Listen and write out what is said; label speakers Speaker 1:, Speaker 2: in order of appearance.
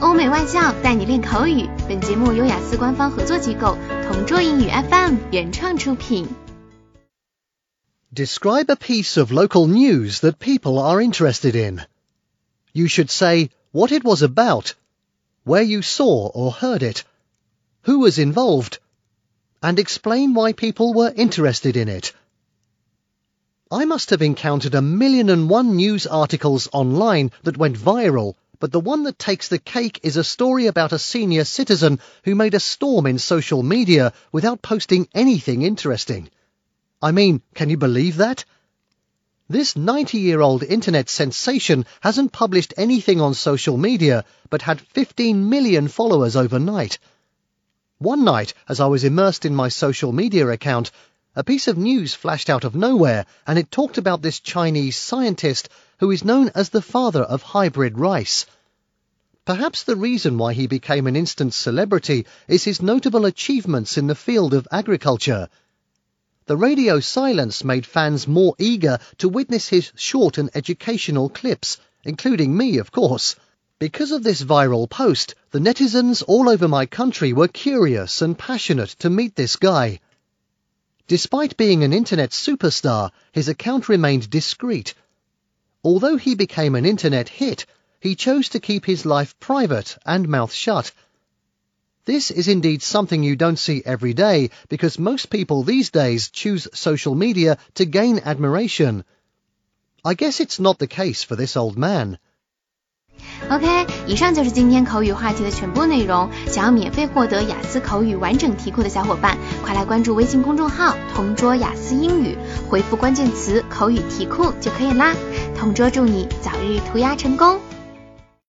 Speaker 1: 欧美外教带你练口语。本节目由雅思官方合作机构同桌英语 FM 原创出品。
Speaker 2: Describe a piece of local news that people are interested in. You should say what it was about, where you saw or heard it, who was involved, and explain why people were interested in it. I must have encountered a million and one news articles online that went viral but the one that takes the cake is a story about a senior citizen who made a storm in social media without posting anything interesting. I mean, can you believe that? This 90 year old internet sensation hasn't published anything on social media, but had 15 million followers overnight. One night, as I was immersed in my social media account, a piece of news flashed out of nowhere and it talked about this Chinese scientist who is known as the father of hybrid rice. Perhaps the reason why he became an instant celebrity is his notable achievements in the field of agriculture. The radio silence made fans more eager to witness his short and educational clips, including me, of course. Because of this viral post, the netizens all over my country were curious and passionate to meet this guy. Despite being an internet superstar, his account remained discreet. Although he became an internet hit, he chose to keep his life private and mouth shut. This is indeed something you don't see every day because most people these days choose social media to gain admiration. I guess it's not the case for this old man.
Speaker 1: OK，以上就是今天口语话题的全部内容。想要免费获得雅思口语完整题库的小伙伴，快来关注微信公众号“同桌雅思英语”，回复关键词“口语题库”就可以啦。 同桌祝你早日涂鸦成功！